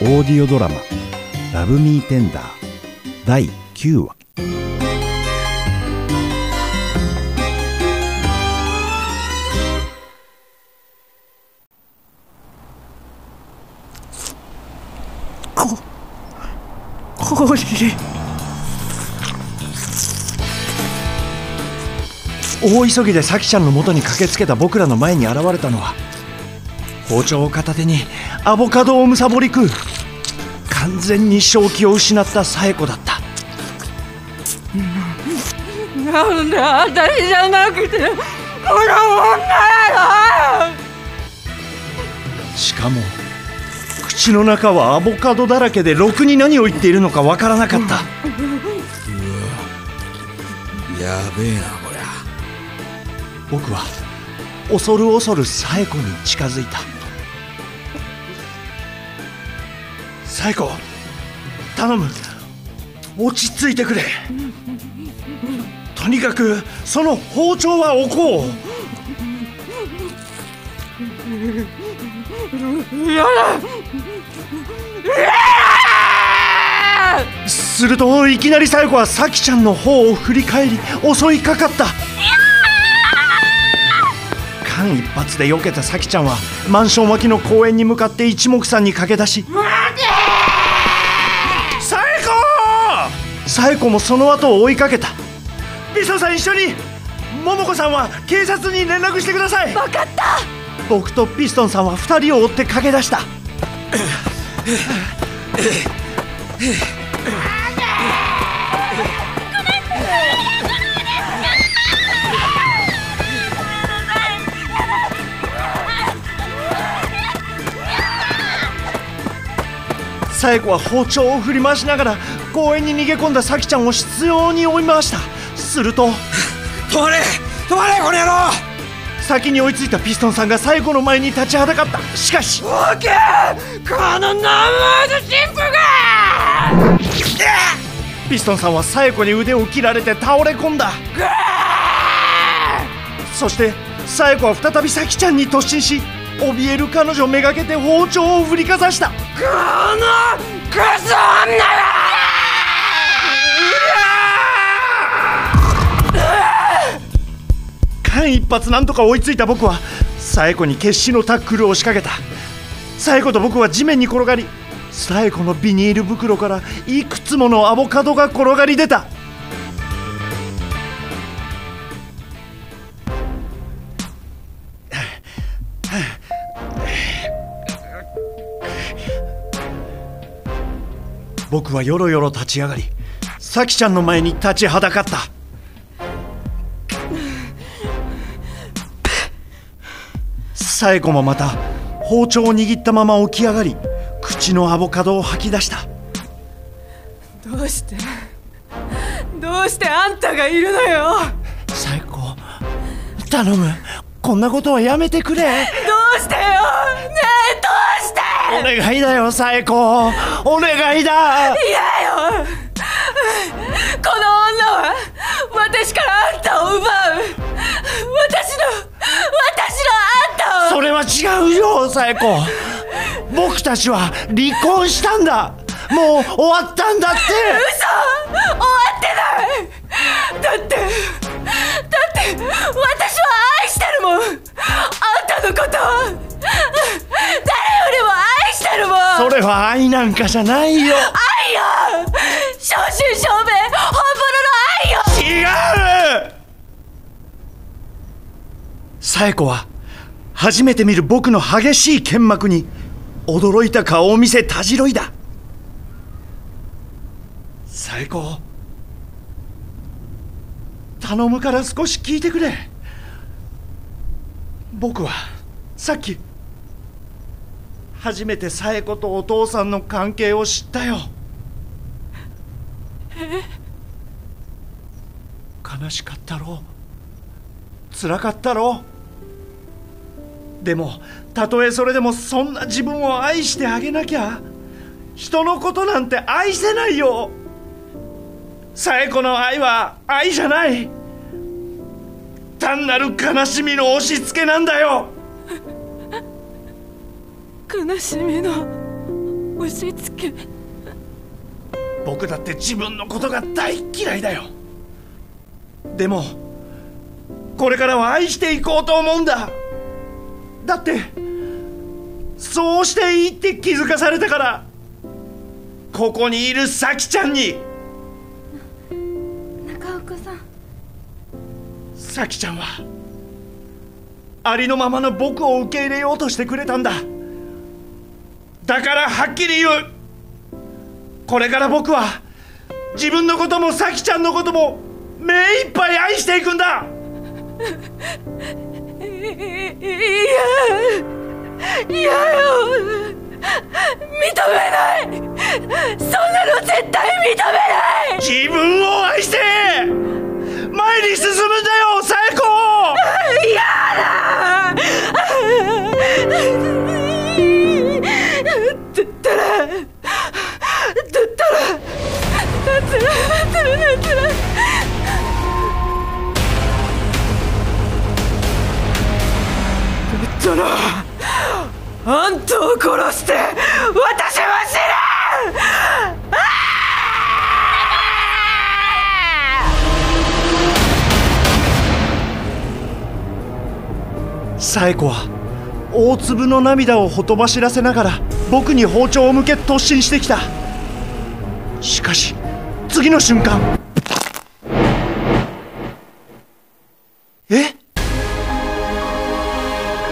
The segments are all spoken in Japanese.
オーディオドラマ「ラブミーテンダー」第9話。氷大急ぎで咲ちゃんの元に駆けつけた僕らの前に現れたのは包丁を片手にアボカドをむさぼり食う完全に正気を失った紗恵子だった。なんで私じゃなくてこの女やしかも口の中はアボカドだらけでろくに何を言っているのかわからなかった。やべえな僕は恐る恐る紗恵子に近づいた。紗恵子頼む。落ち着いてくれ。とにかくその包丁は置こう。やだするといきなり紗恵子は咲ちゃんの方を振り返り襲いかかった。間一髪で避けた咲ちゃんはマンション脇の公園に向かって一目散に駆け出し紗恵子紗恵子もその後を追いかけた。ビソさん一緒に桃子さんは警察に連絡してください。分かった！僕とピストンさんは2人を追って駆け出した紗恵子は包丁を振り回しながら公園に逃げ込んだ咲ちゃんを執拗に追い回した。すると止まれ止まれこの野郎！先に追いついたピストンさんが最後の前に立ちはだかった。しかしオーケーこのナンバーズ神父が！ピストンさんは紗恵子に腕を切られて倒れ込んだ。そして紗恵子は再び咲ちゃんに突進し怯える彼女めがけて包丁を振りかざした。このクソ女が間一髪なんとか追いついた僕は紗恵子に決死のタックルを仕掛けた。紗恵子と僕は地面に転がり紗恵子のビニール袋からいくつものアボカドが転がり出た。僕はよろよろ立ち上がり咲ちゃんの前に立ちはだかった。紗恵子もまた包丁を握ったまま起き上がり口のアボカドを吐き出した。どうして？どうしてあんたがいるのよ？紗恵子頼む。こんなことはやめてくれ。どうしてよ？願いだよ紗恵子お願いだ。嫌よ。この女は私からあんたを奪う。私の私のあんたを。それは違うよ紗恵子僕たちは離婚したんだ。もう終わったんだって。嘘。終わってない。だってだって私は愛してるもん。あんたのこと。誰よりも愛してるもん。それは愛なんかじゃないよ。愛よ。正真正銘。本物の愛よ。違う。紗恵子は初めて見る僕の激しい剣幕に驚いた顔を見せたじろいだ。紗恵子頼むから少し聞いてくれ。僕はさっき初めて紗恵子とお父さんの関係を知ったよ。悲しかったろう。辛かったろう。でもたとえそれでもそんな自分を愛してあげなきゃ人のことなんて愛せないよ。紗恵子の愛は愛じゃない。単なる悲しみの押し付けなんだよ。悲しみの押し付け。僕だって自分のことが大嫌いだよ。でもこれからは愛していこうと思うんだ。だってそうしていいって気づかされたからここにいる咲ちゃんに。中岡さん。咲ちゃんはありのままの僕を受け入れようとしてくれたんだだからはっきり言う。これから僕は自分のことも咲ちゃんのことも目いっぱい愛していくんだ。いいやいやよ認めない。そんなの絶対認めない。自分を愛して前に進むんだよサエコ嫌だだサエコは大粒の涙をほとばしらせながら僕に包丁を向け突進してきた。しかし次の瞬間。え？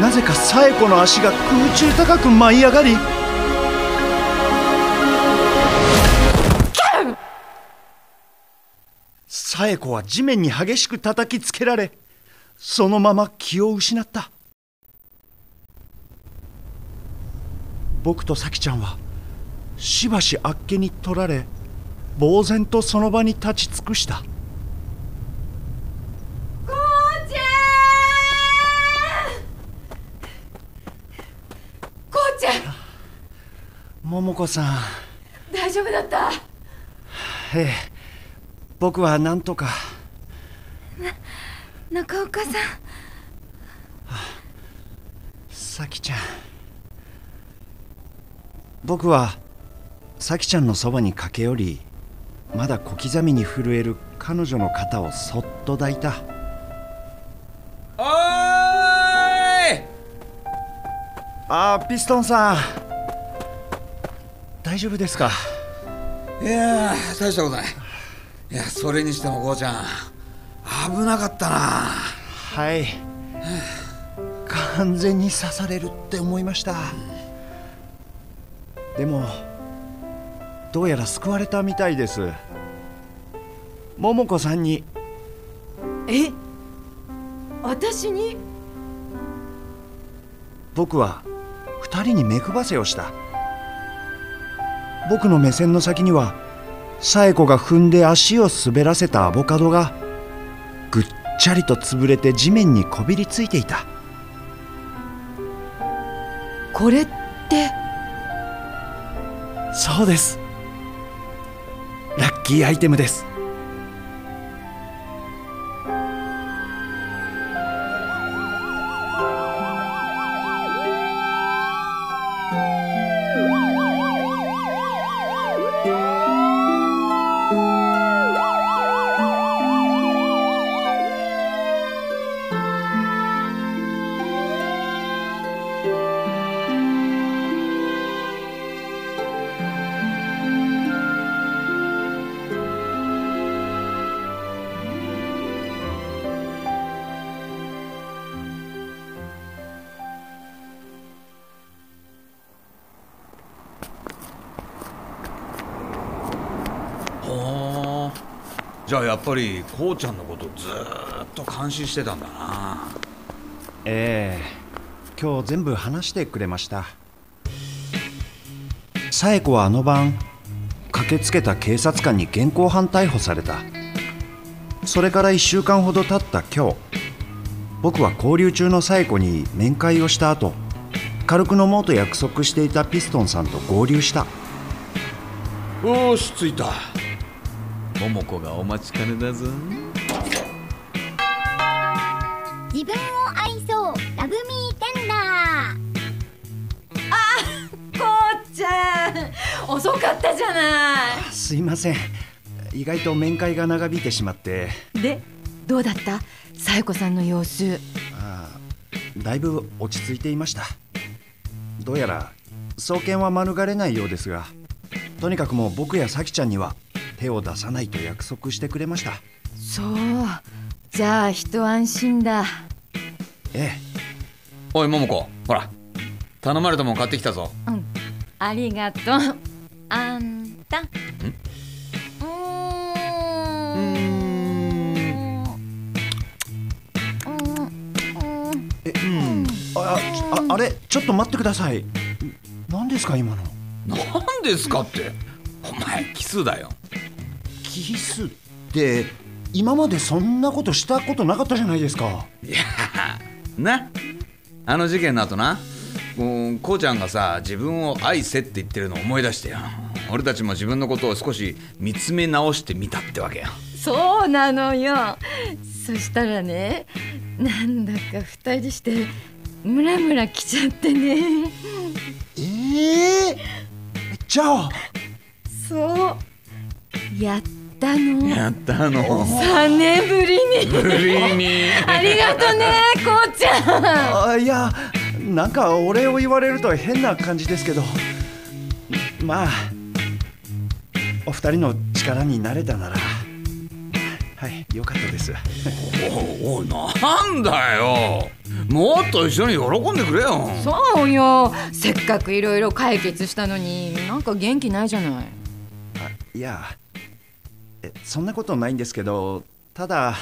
なぜかサエコの足が空中高く舞い上がり。サエコは地面に激しく叩きつけられそのまま気を失った。僕と咲ちゃんはしばしあっけに取られ呆然とその場に立ち尽くした。こうちゃんこうちゃん桃子さん。大丈夫だった？ええ。僕は何とか。中岡さん。咲ちゃん僕は咲ちゃんのそばに駆け寄りまだ小刻みに震える彼女の肩をそっと抱いた。おーい！あーピストンさん。大丈夫ですか？いやー大したことない。いやそれにしてもこうちゃん危なかったな。はい。完全に刺されるって思いましたでもどうやら救われたみたいです。桃子さんに。え？私に？僕は二人に目配せをした。僕の目線の先には紗恵子が踏んで足を滑らせたアボカドがぐっちゃりと潰れて地面にこびりついていた。これってそうです。ラッキーアイテムです。じゃあやっぱりこうちゃんのことずーっと監視してたんだな。ええ。今日全部話してくれました。紗恵子はあの晩駆けつけた警察官に現行犯逮捕された。それから1週間ほど経った今日僕は交流中の紗恵子に面会をした後軽く飲もうと約束していたピストンさんと合流した。よーし着いた桃子がお待ちかねだぞ。自分を愛そうラブミーテンダー。あこうちゃん。遅かったじゃない。すいません。意外と面会が長引いてしまって。でどうだった？佐弥子さんの様子。ああだいぶ落ち着いていました。どうやら送検は免れないようですがとにかくもう僕や咲ちゃんには手を出さないと約束してくれました。そう。じゃあ一安心だ。ええ。おい桃子。ほら。頼まれたもん買ってきたぞ。うん。ありがとう。あんた。ん？あああれちょっと待ってください。何ですか今の？何ですかって。お前奇数だよキスって今までそんなことしたことなかったじゃないですか。いやな。あの事件の後な。こうこうちゃんがさ自分を愛せって言ってるのを思い出してよ。俺たちも自分のことを少し見つめ直してみたってわけよ。そうなのよ。そしたらねなんだか二人してムラムラ来ちゃってね。ええじゃあ。そう。やったの？やったの。3年ぶりに。ぶりに。ありがとねこうちゃん。あいやなんかお礼を言われると変な感じですけどまあお二人の力になれたならはいよかったです。おおなんだよ。もっと一緒に喜んでくれよ。そうよ。せっかくいろいろ解決したのになんか元気ないじゃない。あいやえそんなことないんですけどただ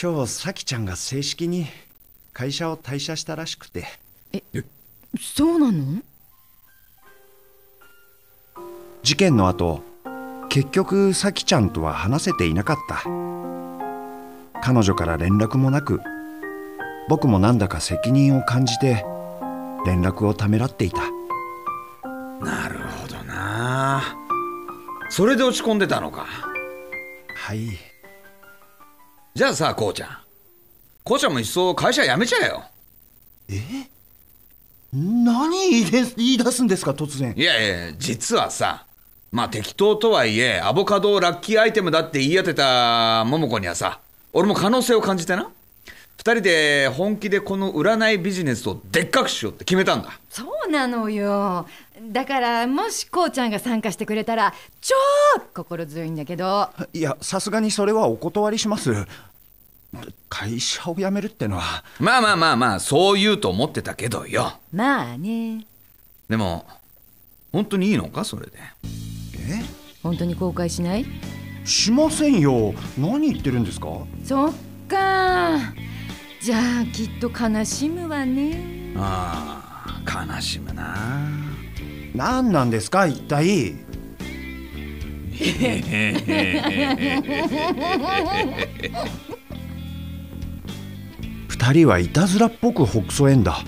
今日咲ちゃんが正式に会社を退社したらしくて。そうなの？事件の後結局咲ちゃんとは話せていなかった。彼女から連絡もなく僕もなんだか責任を感じて連絡をためらっていたそれで落ち込んでたのか。はい。じゃあさこうちゃん。こうちゃんもいっそ会社辞めちゃえよ。何言いで言い出すんですか突然。いやいや実はさまあ適当とはいえアボカドをラッキーアイテムだって言い当てた桃子にはさ俺も可能性を感じてな二人で本気でこの占いビジネスをでっかくしようって決めたんだ。そうなのよ。だからもしこうちゃんが参加してくれたら超心強いんだけど。いやさすがにそれはお断りします。会社を辞めるってのは。まあまあまあまあそう言うと思ってたけどよ。まあね。でも本当にいいのかそれで？え？本当に後悔しない？しませんよ。何言ってるんですか？そっかじゃあきっと悲しむわね。ああ悲しむな。何なんですか一体？二人はいたずらっぽくほくそ笑んだ。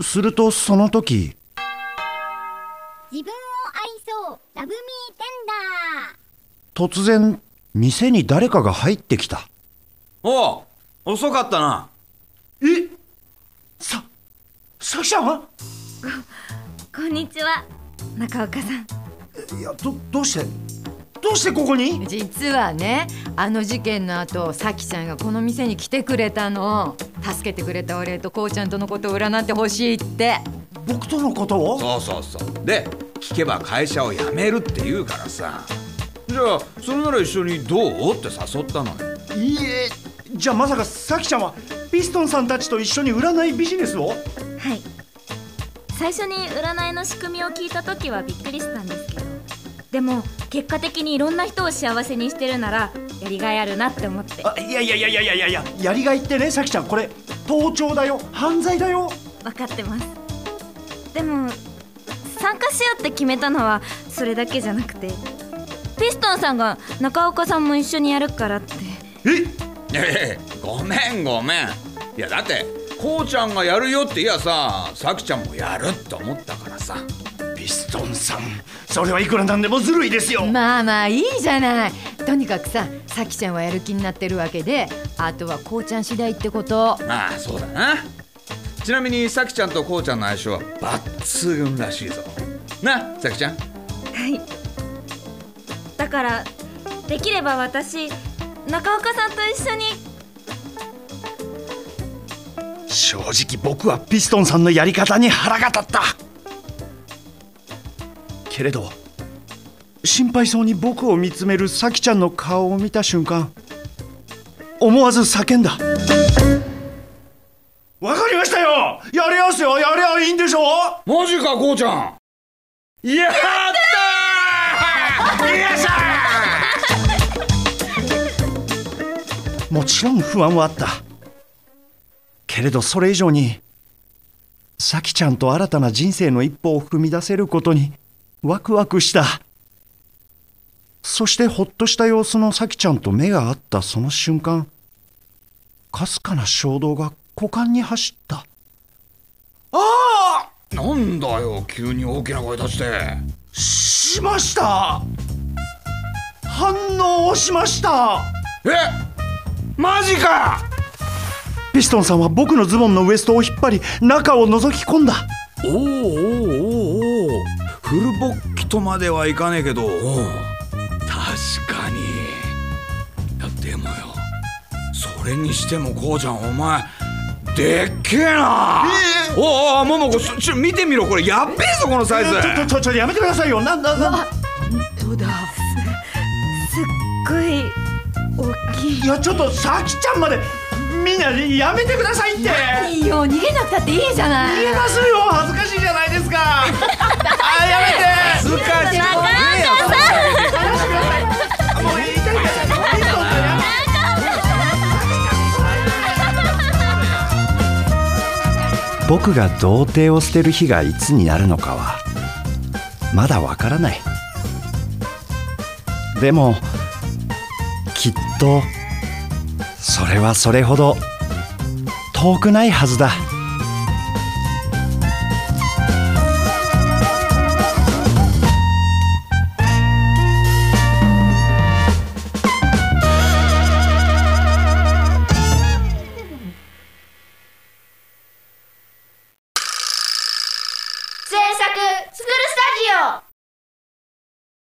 するとその時。自分を愛そうラブミーテンダー。突然店に誰かが入ってきた。おう遅かったな。え？ささきちゃんこんにちは中岡さん。いやどどうして？どうしてここに？実はねあの事件の後さきちゃんがこの店に来てくれたの。助けてくれたお礼とこうちゃんとのことを占ってほしいって。僕とのことを？そうそうそう。で聞けば会社を辞めるって言うからさ。じゃあそれなら一緒にどう？って誘ったのよ。いいえじゃあまさかさきちゃんはピストンさんたちと一緒に占いビジネスを？はい。最初に占いの仕組みを聞いた時はびっくりしたんですけど。でも結果的にいろんな人を幸せにしてるならやりがいあるなって思って。あいやいやいやいやいやいやいややりがいってねさきちゃん。これ盗聴だよ。犯罪だよ。分かってます。でも参加しようって決めたのはそれだけじゃなくてピストンさんが中岡さんも一緒にやるからって。え？いやいやいやごめんごめん。いやだってこうちゃんがやるよって言やささきちゃんもやるって思ったからさ。ピストンさんそれはいくらなんでもずるいですよ。まあまあいいじゃない。とにかくささきちゃんはやる気になってるわけであとはこうちゃん次第ってこと。まあそうだな。ちなみにさきちゃんとこうちゃんの相性は抜群らしいぞ。なさきちゃん。はい。だからできれば私中岡さんと一緒に。正直僕はピストンさんのやり方に腹が立った。けれど心配そうに僕を見つめる咲ちゃんの顔を見た瞬間思わず叫んだ。わかりましたよ。やりますよ。やりゃいいんでしょ。マジかこうちゃん。やもちろん不安はあった。けれどそれ以上に咲ちゃんと新たな人生の一歩を踏み出せることにワクワクした。そしてほっとした様子の咲ちゃんと目が合ったその瞬間かすかな衝動が股間に走った。ああなんだよ急に大きな声出して。しました！反応をしました！え？マジかピストンさんは僕のズボンのウエストを引っ張り中を覗き込んだ。おおおおおおフルボッキとまではいかねえけど。確かに。いやでもよ。それにしてもこうちゃんお前でっけえな！えおうおうももこちょ見てみろこれ。やっべえぞこのサイズ。ちょちょちょやめてくださいよ。なんだな。んだどうだ？すっごいいいやちょっとさきちゃんまでみんなやめてくださいって。いいよ逃げなくたっていいじゃない。言えますよ恥ずかしいじゃないですか。あやめて。恥ずかしいもう言いたいか僕が童貞を捨てる日がいつになるのかはまだわからない。でもきっとそれはそれほど遠くないはずだ。